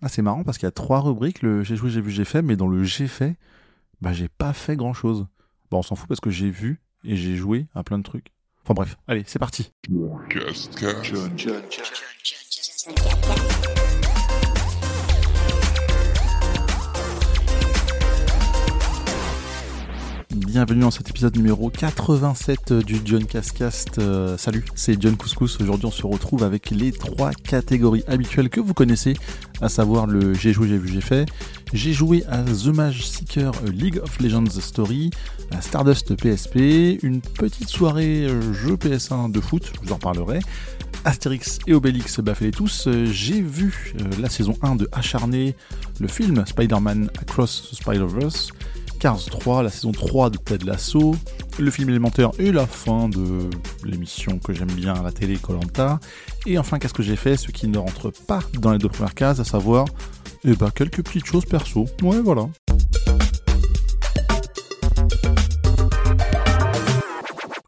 Ah, c'est marrant parce qu'il y a trois rubriques, le j'ai joué, j'ai vu, j'ai fait, mais dans le j'ai fait, bah j'ai pas fait grand chose. Bon, on s'en fout parce que j'ai vu et j'ai joué à plein de trucs. Enfin bref, allez, c'est parti. Bienvenue dans cet épisode numéro 87 du John Cascast. Euh, salut, c'est John Couscous. Aujourd'hui, on se retrouve avec les trois catégories habituelles que vous connaissez, à savoir le j'ai joué, j'ai vu, j'ai fait. J'ai joué à The Mage Seeker League of Legends Story, à Stardust PSP, une petite soirée euh, jeu PS1 de foot, je vous en parlerai. Astérix et Obélix, les tous. J'ai vu euh, la saison 1 de Acharné, le film Spider-Man Across Spider-Verse. Cars 3, la saison 3 de Ted Lasso, le film élémentaire et la fin de l'émission que j'aime bien à la télé Colanta. Et enfin, qu'est-ce que j'ai fait? Ce qui ne rentre pas dans les deux premières cases, à savoir, eh ben, quelques petites choses perso. Ouais, voilà.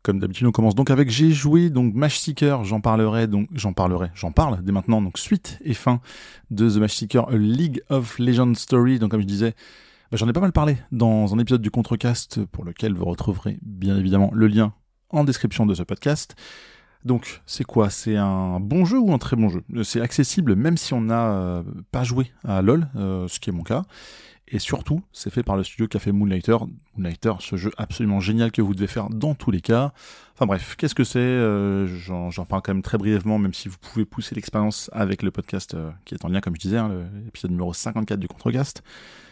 Comme d'habitude, on commence donc avec j'ai joué donc Match Seeker, j'en parlerai donc j'en parlerai, j'en parle dès maintenant donc suite et fin de The Match Seeker League of Legends Story. Donc comme je disais, bah, j'en ai pas mal parlé dans un épisode du Contrecast pour lequel vous retrouverez bien évidemment le lien en description de ce podcast. Donc, c'est quoi? C'est un bon jeu ou un très bon jeu? C'est accessible même si on n'a euh, pas joué à LoL, euh, ce qui est mon cas. Et surtout, c'est fait par le studio fait Moonlighter. Moonlighter, ce jeu absolument génial que vous devez faire dans tous les cas. Enfin bref, qu'est-ce que c'est euh, J'en parle quand même très brièvement, même si vous pouvez pousser l'expérience avec le podcast qui est en lien, comme je disais, hein, l'épisode numéro 54 du Contrecast.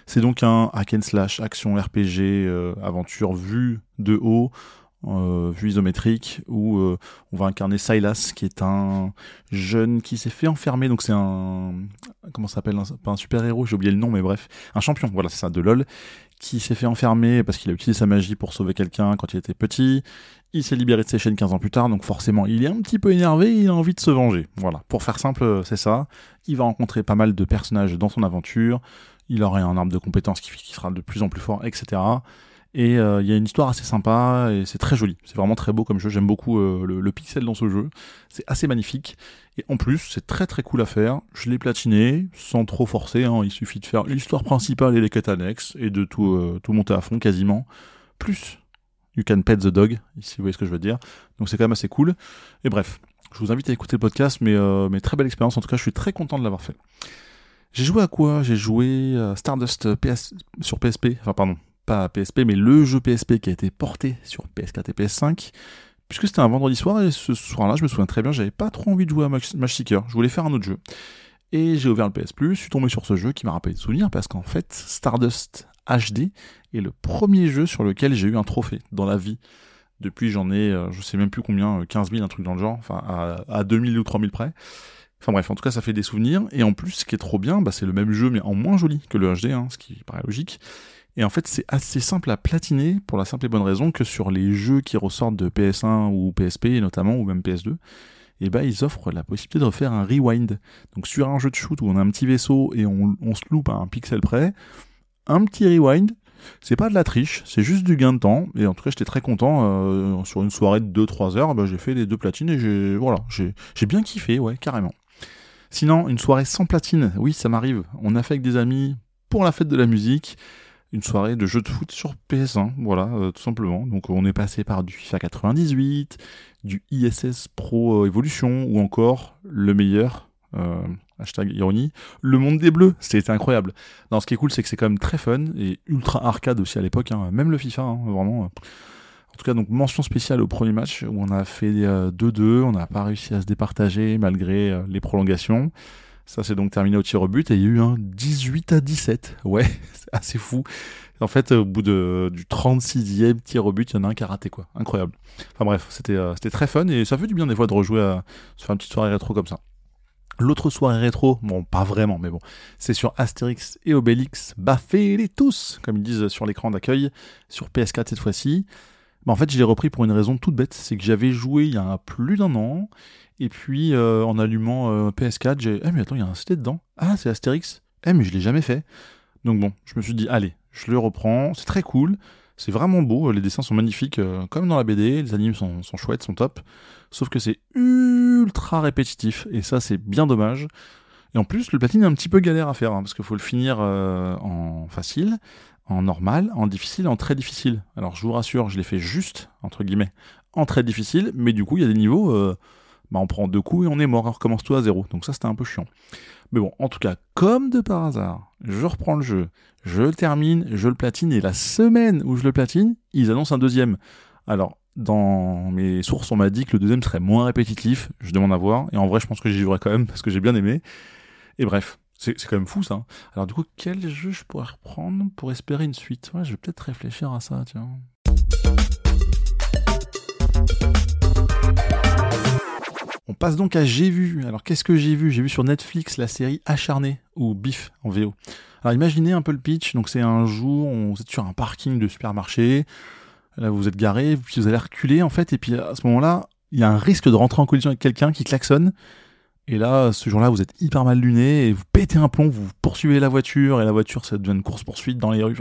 C'est donc un hack and slash action RPG euh, aventure vue de haut, euh, vue isométrique, où euh, on va incarner Silas, qui est un jeune qui s'est fait enfermer. Donc c'est un comment ça s'appelle Pas un super héros, j'ai oublié le nom, mais bref, un champion. Voilà, c'est ça, de LoL, qui s'est fait enfermer parce qu'il a utilisé sa magie pour sauver quelqu'un quand il était petit. Il s'est libéré de ses chaînes 15 ans plus tard, donc forcément il est un petit peu énervé, il a envie de se venger. Voilà, pour faire simple, c'est ça. Il va rencontrer pas mal de personnages dans son aventure il aurait un arbre de compétences qui, sera de plus en plus fort, etc. Et euh, il y a une histoire assez sympa et c'est très joli. C'est vraiment très beau comme jeu. J'aime beaucoup euh, le, pixel dans ce jeu. C'est assez magnifique. Et en plus, c'est très très cool à faire. Je l'ai platiné sans trop forcer. Hein. Il suffit de faire l'histoire principale et les quêtes annexes et de tout, euh, tout monter à fond quasiment. Plus You Can Pet the Dog, si vous voyez ce que je veux dire. Donc c'est quand même assez cool. Et bref, je vous invite à écouter le podcast, mais, mais très belle expérience. En tout cas, je suis très content de l'avoir fait. J'ai joué à quoi? J'ai joué à Stardust sur PSP, enfin pardon, pas PSP, mais le jeu PSP qui a été porté sur PS4 et PS5, puisque c'était un vendredi soir, et ce soir-là, je me souviens très bien, j'avais pas trop envie de jouer à Match Seeker, je voulais faire un autre jeu. Et j'ai ouvert le PS Plus, je suis tombé sur ce jeu qui m'a rappelé de souvenirs, parce qu'en fait, Stardust HD est le premier jeu sur lequel j'ai eu un trophée dans la vie. Depuis, j'en ai, euh, je sais même plus combien, 15 000, un truc dans le genre, enfin à, à 2000 ou 3000 près. Enfin bref, en tout cas, ça fait des souvenirs. Et en plus, ce qui est trop bien, bah, c'est le même jeu, mais en moins joli que le HD, hein, ce qui paraît logique. Et en fait, c'est assez simple à platiner pour la simple et bonne raison que sur les jeux qui ressortent de PS1 ou PSP, notamment, ou même PS2, et ben, ils offrent la possibilité de refaire un rewind. Donc sur un jeu de shoot où on a un petit vaisseau et on, se loupe à un pixel près, un petit rewind, c'est pas de la triche, c'est juste du gain de temps. Et en tout cas, j'étais très content. Euh, sur une soirée de 2-3 heures, bah, j'ai fait les deux platines et j'ai voilà, j'ai bien kiffé, ouais, carrément. Sinon, une soirée sans platine, oui, ça m'arrive. On a fait avec des amis pour la fête de la musique une soirée de jeux de foot sur PS1, voilà, euh, tout simplement. Donc on est passé par du FIFA 98, du ISS Pro euh, Evolution, ou encore le meilleur, euh, hashtag ironie, le monde des bleus. C'était incroyable. Non, ce qui est cool, c'est que c'est quand même très fun et ultra arcade aussi à l'époque, hein. même le FIFA, hein, vraiment. En tout cas, donc mention spéciale au premier match où on a fait 2-2, euh, on n'a pas réussi à se départager malgré euh, les prolongations. Ça s'est donc terminé au tir au but et il y a eu un 18 à 17. Ouais, c'est assez fou. En fait, au bout de, du 36e tir au but, il y en a un qui a raté, quoi. Incroyable. Enfin bref, c'était euh, c'était très fun et ça fait du bien des fois de rejouer à se faire une petite soirée rétro comme ça. L'autre soirée rétro, bon, pas vraiment, mais bon, c'est sur Astérix et Obélix, baffez-les tous, comme ils disent sur l'écran d'accueil, sur PS4 cette fois-ci. Bah, en fait, je l'ai repris pour une raison toute bête, c'est que j'avais joué il y a plus d'un an, et puis euh, en allumant euh, PS4, j'ai eh mais attends, il y a un CD dedans. Ah, c'est Astérix. Eh mais je l'ai jamais fait. Donc bon, je me suis dit allez, je le reprends, c'est très cool, c'est vraiment beau, les dessins sont magnifiques euh, comme dans la BD, les animes sont, sont chouettes, sont top. Sauf que c'est ultra répétitif et ça c'est bien dommage. Et en plus, le platine est un petit peu galère à faire, hein, parce qu'il faut le finir en facile, en normal, en difficile, en très difficile. Alors je vous rassure, je l'ai fait juste, entre guillemets, en très difficile, mais du coup, il y a des niveaux, bah, on prend deux coups et on est mort, on recommence tout à zéro. Donc ça, c'était un peu chiant. Mais bon, en tout cas, comme de par hasard, je reprends le jeu, je le termine, je le platine, et la semaine où je le platine, ils annoncent un deuxième. Alors, dans mes sources, on m'a dit que le deuxième serait moins répétitif, je demande à voir, et en vrai, je pense que j'y jouerai quand même, parce que j'ai bien aimé. Et bref, c'est quand même fou ça. Alors du coup, quel jeu je pourrais reprendre pour espérer une suite? Je vais peut-être réfléchir à ça. On passe donc à J'ai vu. Alors qu'est-ce que j'ai vu? J'ai vu sur Netflix la série Acharné ou Bif en VO. Alors imaginez un peu le pitch. Donc c'est un jour, on, vous êtes sur un parking de supermarché. Là vous êtes garé, vous allez reculer en fait, et puis à ce moment-là, il y a un risque de rentrer en collision avec quelqu'un qui klaxonne. Et là, ce jour-là, vous êtes hyper mal luné et vous pétez un plomb, vous poursuivez la voiture et la voiture, ça devient une course poursuite dans les rues.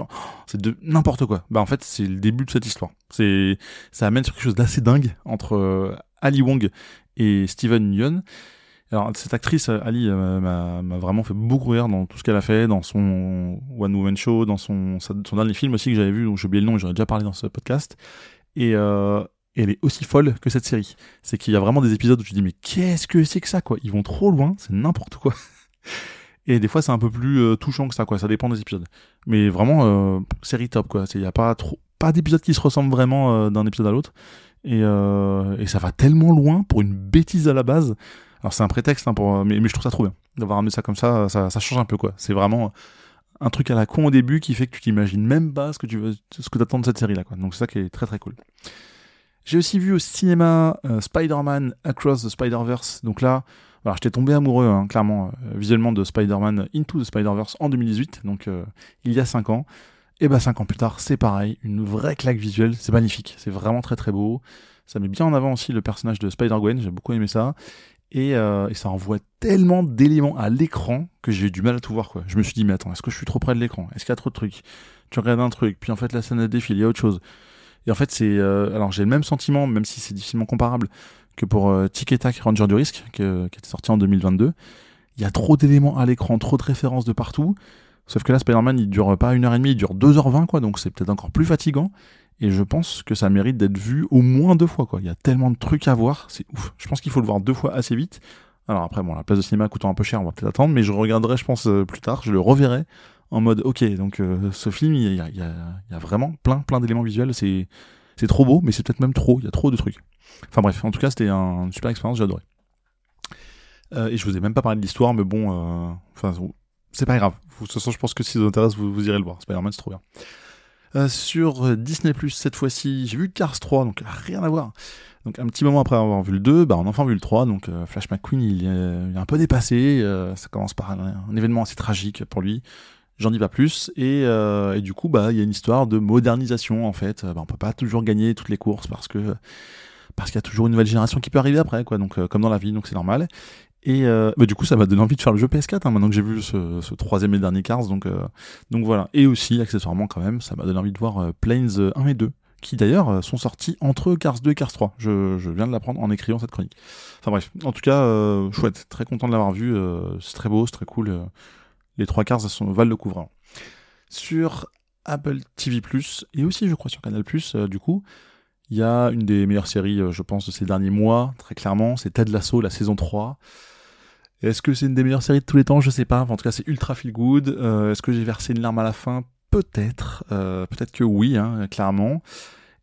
c'est de n'importe quoi. Bah en fait, c'est le début de cette histoire. C'est ça amène sur quelque chose d'assez dingue entre euh, Ali Wong et Steven Yeun. Alors cette actrice Ali euh, m'a vraiment fait beaucoup rire dans tout ce qu'elle a fait, dans son One Woman Show, dans son, son dernier film aussi que j'avais vu, dont j'ai oublié le nom, j'en ai déjà parlé dans ce podcast. Et, euh, elle est aussi folle que cette série. C'est qu'il y a vraiment des épisodes où tu dis mais qu'est-ce que c'est que ça quoi? Ils vont trop loin, c'est n'importe quoi. Et des fois c'est un peu plus euh, touchant que ça quoi, ça dépend des épisodes. Mais vraiment série top quoi, il y a pas trop pas d'épisodes qui se ressemblent vraiment d'un épisode à l'autre. Et, euh, et, ça va tellement loin pour une bêtise à la base. Alors c'est un prétexte, hein, pour, mais, mais, je trouve ça trop bien d'avoir amené ça comme ça, ça, ça change un peu quoi. C'est vraiment un truc à la con au début qui fait que tu t'imagines même pas ce que tu veux, ce que t'attends de cette série là quoi. Donc c'est ça qui est très très cool. J'ai aussi vu au cinéma euh, Spider-Man Across the Spider-Verse. Donc là, alors j'étais tombé amoureux hein, clairement euh, visuellement de Spider-Man Into the Spider-Verse en 2018, donc euh, il y a 5 ans. Et bah cinq ans plus tard, c'est pareil, une vraie claque visuelle, c'est magnifique, c'est vraiment très très beau. Ça met bien en avant aussi le personnage de Spider-Gwen, j'ai beaucoup aimé ça. Et, ça envoie tellement d'éléments à l'écran que j'ai eu du mal à tout voir quoi. Je me suis dit mais attends, est-ce que je suis trop près de l'écran? Est-ce qu'il y a trop de trucs? Tu regardes un truc, puis en fait la scène défile, il y a autre chose. Et en fait c'est euh, alors j'ai le même sentiment, même si c'est difficilement comparable que pour euh, Tic et Tac Ranger du risque qui était sorti en 2022. Il y a trop d'éléments à l'écran, trop de références de partout. Sauf que là, Spider-Man, il dure pas une heure et demie, il dure 2h20, quoi, donc c'est peut-être encore plus fatigant. Et je pense que ça mérite d'être vu au moins deux fois, quoi. Il y a tellement de trucs à voir, c'est ouf. Je pense qu'il faut le voir deux fois assez vite. Alors après, bon, la place de cinéma coûtant un peu cher, on va peut-être attendre, mais je regarderai, je pense, euh, plus tard, je le reverrai en mode, ok, donc euh, ce film, il y a, vraiment plein, plein d'éléments visuels, c'est, c'est trop beau, mais c'est peut-être même trop, il y a trop de trucs. Enfin bref, en tout cas, c'était un, une super expérience, j'ai adoré. Euh, et je vous ai même pas parlé de l'histoire, mais bon, enfin, c'est pas grave. De toute façon, je pense que si ça vous intéresse, vous, irez le voir. Spider-Man, c'est trop bien. Euh, sur Disney cette fois-ci, j'ai vu Cars 3, donc rien à voir. Donc un petit moment après avoir vu le 2, bah, on a enfin vu le 3, donc euh, Flash McQueen il est, un peu dépassé, euh, ça commence par un, événement assez tragique pour lui, j'en dis pas plus, et, et du coup bah il y a une histoire de modernisation en fait, bah, on peut pas toujours gagner toutes les courses parce que parce qu'il y a toujours une nouvelle génération qui peut arriver après quoi, donc comme dans la vie, donc c'est normal, et euh, bah, du coup, ça m'a donné envie de faire le jeu PS4 hein, maintenant que j'ai vu ce, ce, troisième et dernier Cars. Donc, euh, donc voilà. Et aussi, accessoirement, quand même, ça m'a donné envie de voir euh, Planes 1 et 2, qui d'ailleurs sont sortis entre Cars 2 et Cars 3. Je, je viens de l'apprendre en écrivant cette chronique. Enfin bref, en tout cas, chouette. Très content de l'avoir vu. c'est très beau, c'est très cool. Les trois Cars sont, valent le couvrant. Sur Apple TV+, et aussi, je crois, sur Canal+, du coup, il y a une des meilleures séries, je pense, de ces derniers mois, très clairement, c'est Ted Lasso, la saison 3. Est-ce que c'est une des meilleures séries de tous les temps? Je sais pas. En tout cas, c'est ultra feel good. Euh, est-ce que j'ai versé une larme à la fin? Peut-être. Euh, peut-être que oui, hein, clairement.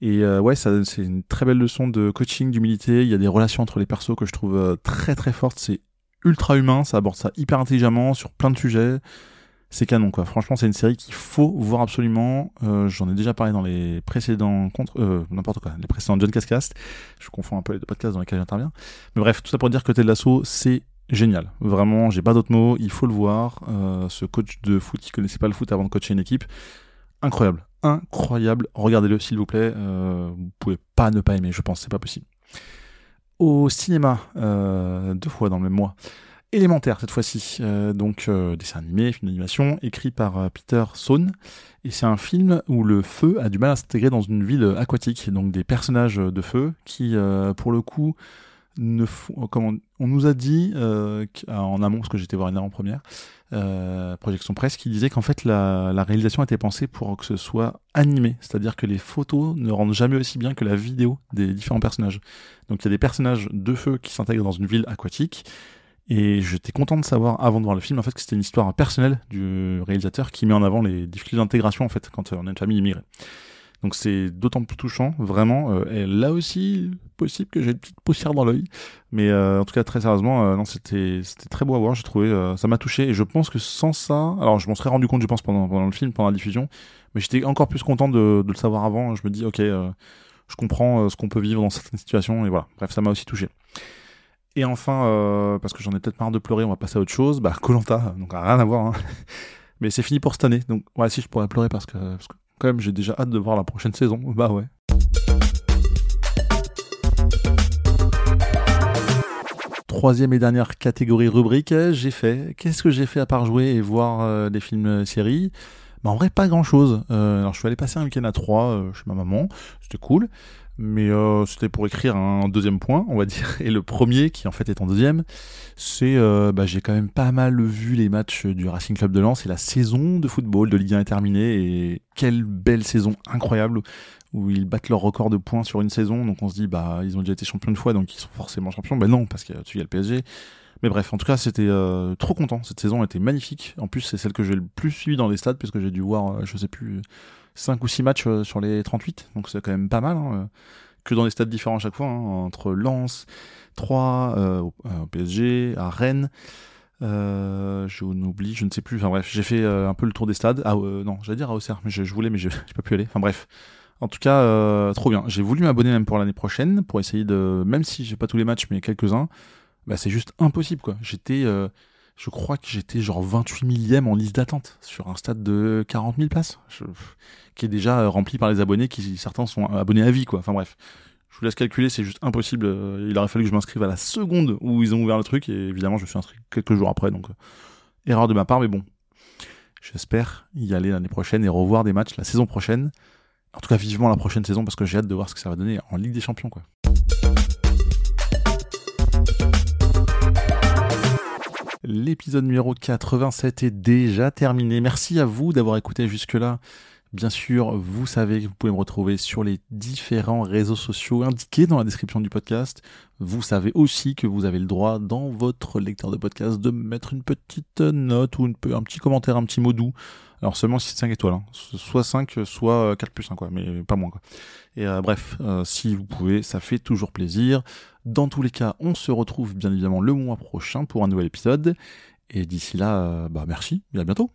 Et euh, ouais, c'est une très belle leçon de coaching, d'humilité. Il y a des relations entre les persos que je trouve très très fortes. C'est ultra humain. Ça aborde ça hyper intelligemment sur plein de sujets. C'est canon quoi. Franchement, c'est une série qu'il faut voir absolument. J'en ai déjà parlé dans les précédents contre, n'importe quoi, les précédents John Cascast. Je confonds un peu les deux podcasts dans lesquels j'interviens. Mais bref, tout ça pour dire que Ted Lasso, c'est génial. Vraiment, j'ai pas d'autres mots, il faut le voir. Euh, ce coach de foot qui connaissait pas le foot avant de coacher une équipe, incroyable, incroyable. Regardez-le s'il vous plaît. Euh, vous pouvez pas ne pas aimer, je pense, c'est pas possible. Au cinéma, euh, deux fois dans le même mois. Élémentaire cette fois-ci, donc dessin animé, film d'animation, écrit par Peter Sohn. Et c'est un film où le feu a du mal à s'intégrer dans une ville aquatique. Donc des personnages de feu qui, pour le coup, comment, on nous a dit euh, en amont, parce que j'étais voir une en première, euh, projection presse, qui disait qu'en fait la, réalisation était pensée pour que ce soit animé, c'est-à-dire que les photos ne rendent jamais aussi bien que la vidéo des différents personnages. Donc il y a des personnages de feu qui s'intègrent dans une ville aquatique. Et j'étais content de savoir avant de voir le film en fait que c'était une histoire personnelle du réalisateur qui met en avant les difficultés d'intégration en fait quand on a une famille immigrée. Donc c'est d'autant plus touchant, vraiment. Euh, et là aussi, possible que j'ai une petite poussière dans l'œil. Mais euh, en tout cas, très sérieusement, euh, non, c'était c'était très beau à voir. J'ai trouvé, ça m'a touché. Et je pense que sans ça, alors je m'en serais rendu compte, je pense, pendant, pendant le film, pendant la diffusion. Mais j'étais encore plus content de, le savoir avant. Je me dis, ok, je comprends ce qu'on peut vivre dans certaines situations. Et voilà. Bref, ça m'a aussi touché. Et enfin, parce que j'en ai peut-être marre de pleurer, on va passer à autre chose. Bah, Colanta, donc rien à voir. Hein. Mais c'est fini pour cette année. Donc, ouais, si je pourrais pleurer parce que, parce que quand même, j'ai déjà hâte de voir la prochaine saison. Bah ouais. Troisième et dernière catégorie rubrique, j'ai fait. Qu'est-ce que j'ai fait à part jouer et voir euh, des films euh, séries? Bah en vrai pas grand chose. Euh, alors je suis allé passer un week-end à 3 chez ma maman, c'était cool mais euh, c'était pour écrire un deuxième point, on va dire. Et le premier, qui en fait est en deuxième, c'est euh, bah, j'ai quand même pas mal vu les matchs du Racing Club de Lens et la saison de football de Ligue 1 est terminée et quelle belle saison incroyable où ils battent leur record de points sur une saison. Donc on se dit bah ils ont déjà été champions une fois donc ils sont forcément champions. Ben non parce qu'il y a le PSG. Mais bref, en tout cas, c'était euh, trop content. Cette saison était magnifique. En plus, c'est celle que j'ai le plus suivi dans les stades, puisque j'ai dû voir, je sais plus, 5 ou 6 matchs euh, sur les 38, donc c'est quand même pas mal. Hein, euh, que dans des stades différents à chaque fois, hein, entre Lens, 3, euh, au, PSG, à Rennes. Euh, je oublie, je ne sais plus. Enfin bref, j'ai fait un peu le tour des stades. Ah non, j'allais dire à Auxerre, mais je, voulais, mais je n'ai pas pu aller. Enfin bref. En tout cas, trop bien. J'ai voulu m'abonner même pour l'année prochaine, pour essayer de, même si j'ai pas tous les matchs, mais quelques-uns. Bah c'est juste impossible quoi. J'étais je crois que j'étais genre 28 millième en liste d'attente sur un stade de 40 000 places, qui est déjà euh, rempli par les abonnés, qui certains sont abonnés à vie, quoi. Enfin bref, je vous laisse calculer, c'est juste impossible. Euh, il aurait fallu que je m'inscrive à la seconde où ils ont ouvert le truc, et évidemment, je me suis inscrit quelques jours après, donc euh, erreur de ma part, mais bon. J'espère y aller l'année prochaine et revoir des matchs la saison prochaine. En tout cas, vivement la prochaine saison, parce que j'ai hâte de voir ce que ça va donner en Ligue des Champions, quoi. L'épisode numéro 87 est déjà terminé. Merci à vous d'avoir écouté jusque-là. Bien sûr, vous savez que vous pouvez me retrouver sur les différents réseaux sociaux indiqués dans la description du podcast. Vous savez aussi que vous avez le droit dans votre lecteur de podcast de mettre une petite note ou un petit commentaire, un petit mot doux. Alors seulement si c'est 5 étoiles, hein. soit 5, soit 4 plus 1, quoi, mais pas moins. Quoi. Et euh, bref, euh, si vous pouvez, ça fait toujours plaisir. Dans tous les cas, on se retrouve bien évidemment le mois prochain pour un nouvel épisode. Et d'ici là, euh, bah merci et à bientôt.